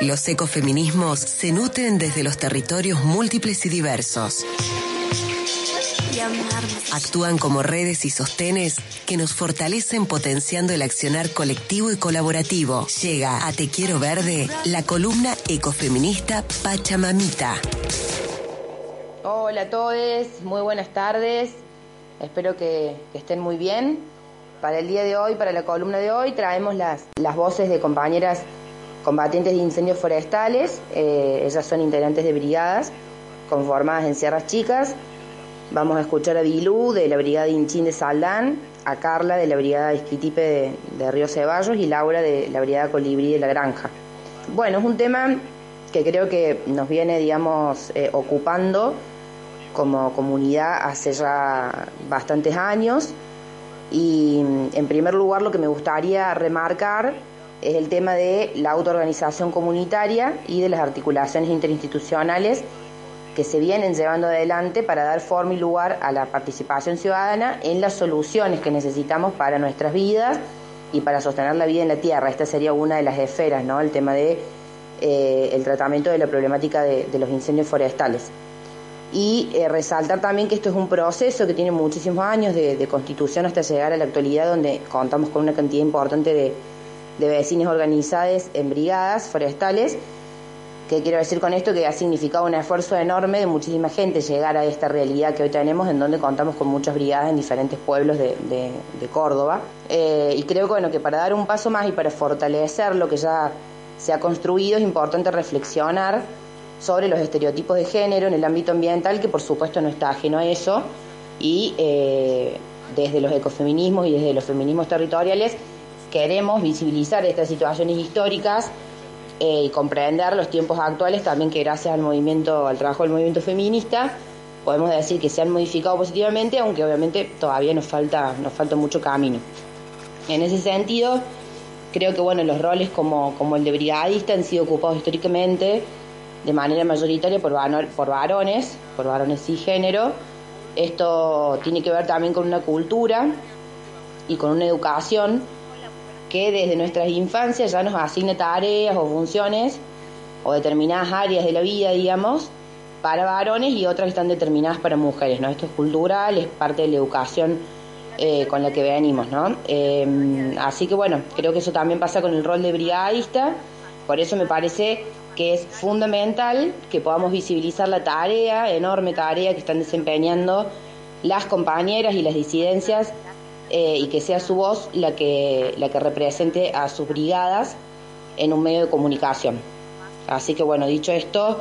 Los ecofeminismos se nutren desde los territorios múltiples y diversos. Actúan como redes y sostenes que nos fortalecen potenciando el accionar colectivo y colaborativo. Llega a Te Quiero Verde la columna ecofeminista Pachamamita. Hola a todos, muy buenas tardes. Espero que, estén muy bien. Para el día de hoy, para la columna de hoy, traemos las, las voces de compañeras combatientes de incendios forestales. Eh, ellas son integrantes de brigadas conformadas en Sierras Chicas. Vamos a escuchar a Bilú de la Brigada Inchín de Saldán, a Carla de la Brigada Isquitipe de, Río Ceballos y Laura de la Brigada Colibrí de la Granja. Bueno, es un tema que creo que nos viene, digamos, eh, ocupando como comunidad hace ya bastantes años. Y en primer lugar lo que me gustaría remarcar es el tema de la autoorganización comunitaria y de las articulaciones interinstitucionales que se vienen llevando adelante para dar forma y lugar a la participación ciudadana en las soluciones que necesitamos para nuestras vidas y para sostener la vida en la tierra. Esta sería una de las esferas, ¿no? El tema de eh, el tratamiento de la problemática de, los incendios forestales. Y eh, resaltar también que esto es un proceso que tiene muchísimos años de, de constitución hasta llegar a la actualidad, donde contamos con una cantidad importante de, de vecinos organizados en brigadas forestales, que quiero decir con esto que ha significado un esfuerzo enorme de muchísima gente llegar a esta realidad que hoy tenemos, en donde contamos con muchas brigadas en diferentes pueblos de, Córdoba. Eh, y creo que, bueno, que para dar un paso más y para fortalecer lo que ya se ha construido es importante reflexionar sobre los estereotipos de género en el ámbito ambiental, que por supuesto no está ajeno a eso, y eh, desde los ecofeminismos y desde los feminismos territoriales queremos visibilizar estas situaciones históricas eh, y comprender los tiempos actuales también que gracias al movimiento, al trabajo del movimiento feminista, podemos decir que se han modificado positivamente, aunque obviamente todavía nos falta, nos falta mucho camino. En ese sentido, creo que bueno, los roles como, como el de brigadista han sido ocupados históricamente de manera mayoritaria por, por varones, por varones y género. Esto tiene que ver también con una cultura y con una educación que desde nuestras infancias ya nos asigna tareas o funciones o determinadas áreas de la vida, digamos, para varones y otras están determinadas para mujeres, ¿no? Esto es cultural, es parte de la educación eh, con la que venimos, ¿no? Em, así que bueno, creo que eso también pasa con el rol de brigadista, por eso me parece que es fundamental que podamos visibilizar la tarea, enorme tarea que están desempeñando las compañeras y las disidencias eh, y que sea su voz la que, la que represente a sus brigadas en un medio de comunicación. Así que bueno, dicho esto,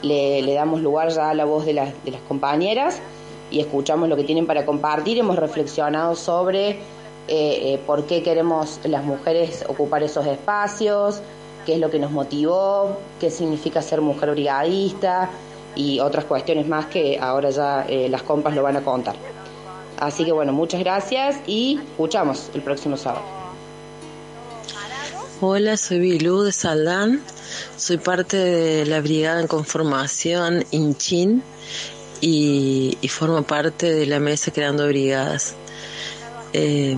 le, damos lugar ya a la voz de las, de las compañeras y escuchamos lo que tienen para compartir. Hemos reflexionado sobre eh, eh, por qué queremos las mujeres ocupar esos espacios, qué es lo que nos motivó, qué significa ser mujer brigadista y otras cuestiones más que ahora ya las compas lo van a contar. Así que bueno, muchas gracias y escuchamos el próximo sábado. Hola, soy Bilú de Saldán, soy parte de la brigada en conformación Inchin y, formo parte de la mesa creando brigadas. Eh,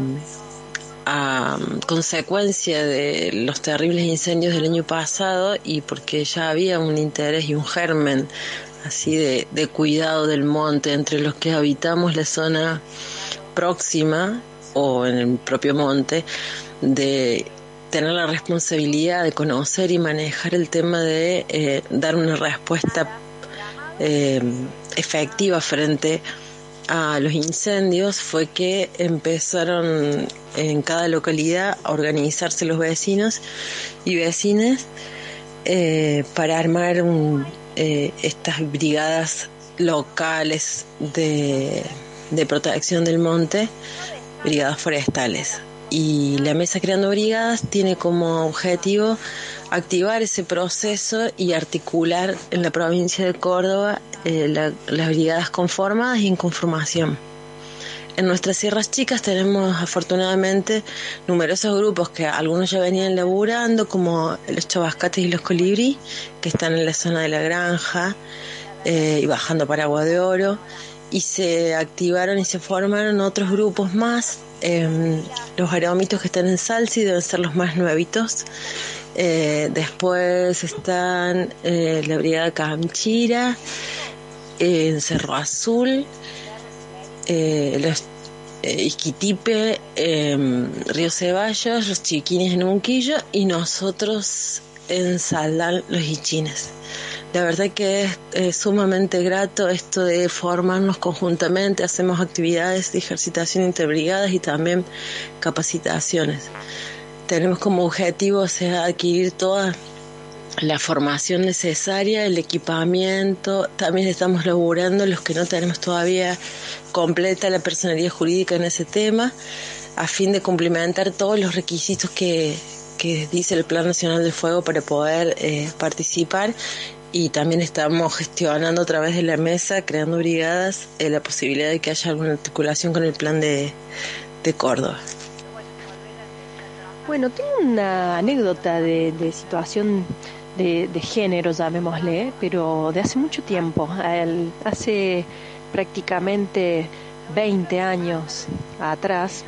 a consecuencia de los terribles incendios del año pasado y porque ya había un interés y un germen así de, de cuidado del monte entre los que habitamos la zona próxima o en el propio monte, de tener la responsabilidad de conocer y manejar el tema de eh, dar una respuesta eh, efectiva frente a los incendios fue que empezaron en cada localidad a organizarse los vecinos y vecinas eh, para armar un, eh, estas brigadas locales de, de protección del monte, brigadas forestales. Y la Mesa Creando Brigadas tiene como objetivo activar ese proceso y articular en la provincia de Córdoba eh, las brigadas conformadas y en conformación. En nuestras sierras chicas tenemos afortunadamente numerosos grupos que algunos ya venían laburando, como los chabascates y los colibrí, que están en la zona de la granja eh, y bajando para Agua de Oro, y se activaron y se formaron otros grupos más. Em, los aromitos que están en Salsi deben ser los más nuevitos, Eh, después están eh, la Brigada Camchira, en Cerro Azul, los Isquitipe, Río Ceballos, los Chiquines en Unquillo y nosotros en Saldán, los Ichines. La verdad que es, sumamente grato esto de formarnos conjuntamente, hacemos actividades de ejercitación interbrigadas y también capacitaciones. Tenemos como objetivo sea, adquirir toda la formación necesaria, el equipamiento, también estamos laburando los que no tenemos todavía completa la personalidad jurídica en ese tema, a fin de complementar todos los requisitos que, que dice el Plan Nacional de Fuego para poder eh, participar y también estamos gestionando a través de la mesa, creando brigadas, eh, la posibilidad de que haya alguna articulación con el plan de, de Córdoba. Bueno, tengo una anécdota de, situación de, género, llamémosle, pero de hace mucho tiempo. hace prácticamente 20 años atrás,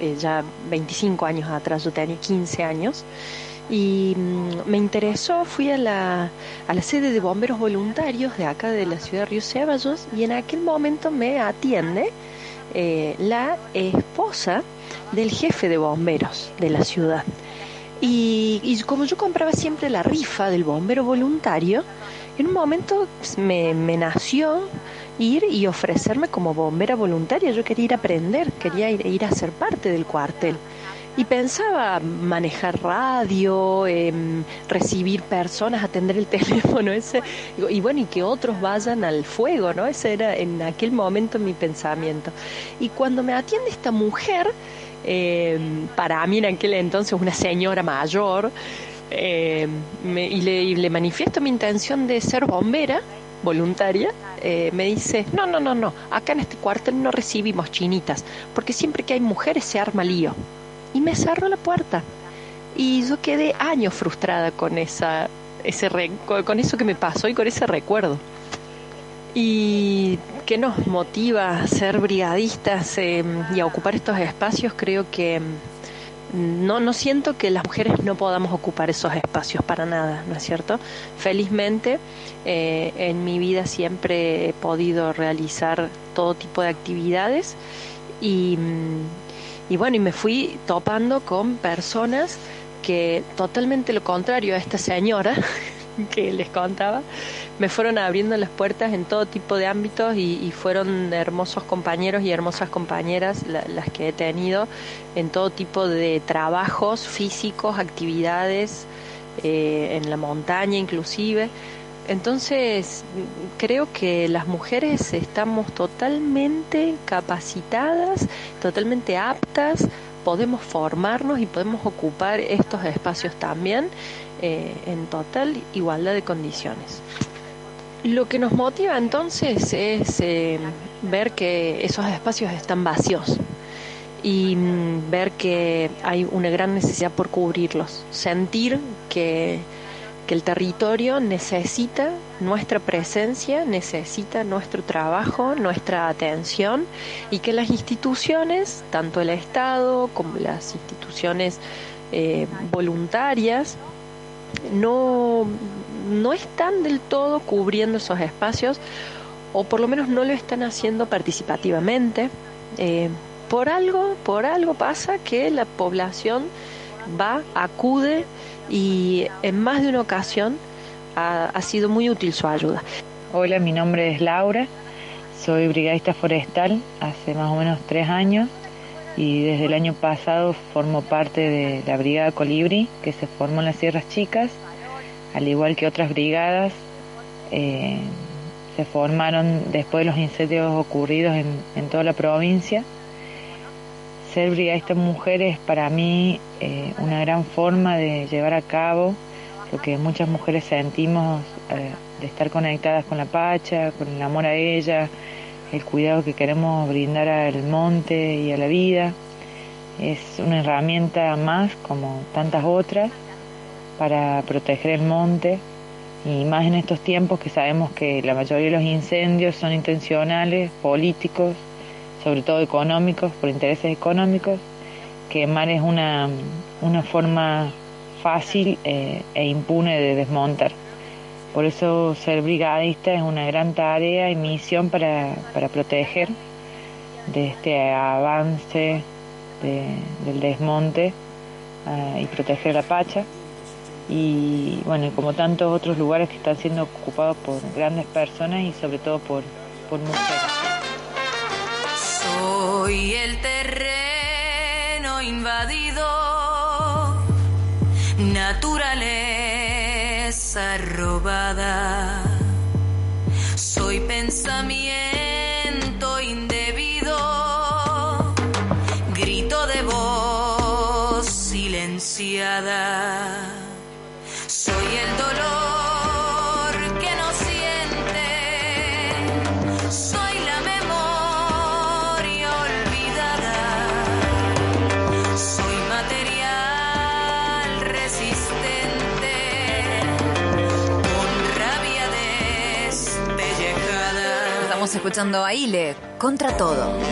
eh, ya 25 años atrás, yo tenía 15 años, y mm, me interesó, fui a la, a la sede de bomberos voluntarios de acá de la ciudad de Río Ceballos y en aquel momento me atiende eh, la esposa del jefe de bomberos de la ciudad. Y, como yo compraba siempre la rifa del bombero voluntario, en un momento me, me nació ir y ofrecerme como bombera voluntaria. Yo quería ir a aprender, quería ir a ser parte del cuartel y pensaba manejar radio, em, recibir personas, atender el teléfono, ese, y bueno, y que otros vayan al fuego, ¿no? Ese era en aquel momento mi pensamiento. Y cuando me atiende esta mujer, em, para mí en aquel entonces una señora mayor, em, y, le, y le manifiesto mi intención de ser bombera, voluntaria, eh, me dice, no, no, no, no, acá en este cuartel no recibimos chinitas, porque siempre que hay mujeres se arma lío y me cerró la puerta. Y yo quedé años frustrada con, esa, ese, con eso que me pasó y con ese recuerdo. Y que nos motiva a ser brigadistas em, y a ocupar estos espacios, creo que em, no, no siento que las mujeres no podamos ocupar esos espacios para nada, ¿no es cierto? Felizmente eh, en mi vida siempre he podido realizar todo tipo de actividades y mm, y bueno, y me fui topando con personas que totalmente lo contrario a esta señora que les contaba, me fueron abriendo las puertas en todo tipo de ámbitos y, fueron hermosos compañeros y hermosas compañeras las que he tenido en todo tipo de trabajos físicos, actividades, eh, en la montaña inclusive. Entonces, creo que las mujeres estamos totalmente capacitadas, totalmente aptas, podemos formarnos y podemos ocupar estos espacios también eh, en total igualdad de condiciones. Lo que nos motiva entonces es eh, ver que esos espacios están vacíos y mm, ver que hay una gran necesidad por cubrirlos, sentir que el territorio necesita nuestra presencia, necesita nuestro trabajo, nuestra atención y que las instituciones, tanto el Estado como las instituciones eh, voluntarias, no, no están del todo cubriendo esos espacios o por lo menos no lo están haciendo participativamente. Eh, por algo, por algo pasa que la población va, acude y en más de una ocasión ha, sido muy útil su ayuda. Hola, mi nombre es Laura, soy brigadista forestal hace más o menos tres años y desde el año pasado formo parte de la Brigada Colibri que se formó en las Sierras Chicas, al igual que otras brigadas. Eh, se formaron después de los incendios ocurridos en toda la provincia ser brigadista mujer es para mí eh, una gran forma de llevar a cabo lo que muchas mujeres sentimos eh, de estar conectadas con la Pacha, con el amor a ella, el cuidado que queremos brindar al monte y a la vida. Es una herramienta más, como tantas otras, para proteger el monte y más en estos tiempos que sabemos que la mayoría de los incendios son intencionales, políticos, sobre todo económicos, por intereses económicos, que mar es una, una forma fácil eh, e impune de desmontar. Por eso ser brigadista es una gran tarea y misión para, proteger de este avance del desmonte ah, y proteger la Pacha. Y bueno, como tantos otros lugares que están siendo ocupados por grandes personas y sobre todo por, por mujeres. Soy el terreno invadido, naturaleza robada. Soy pensamiento indebido, grito de voz silenciada. Escuchando a Ile contra todo.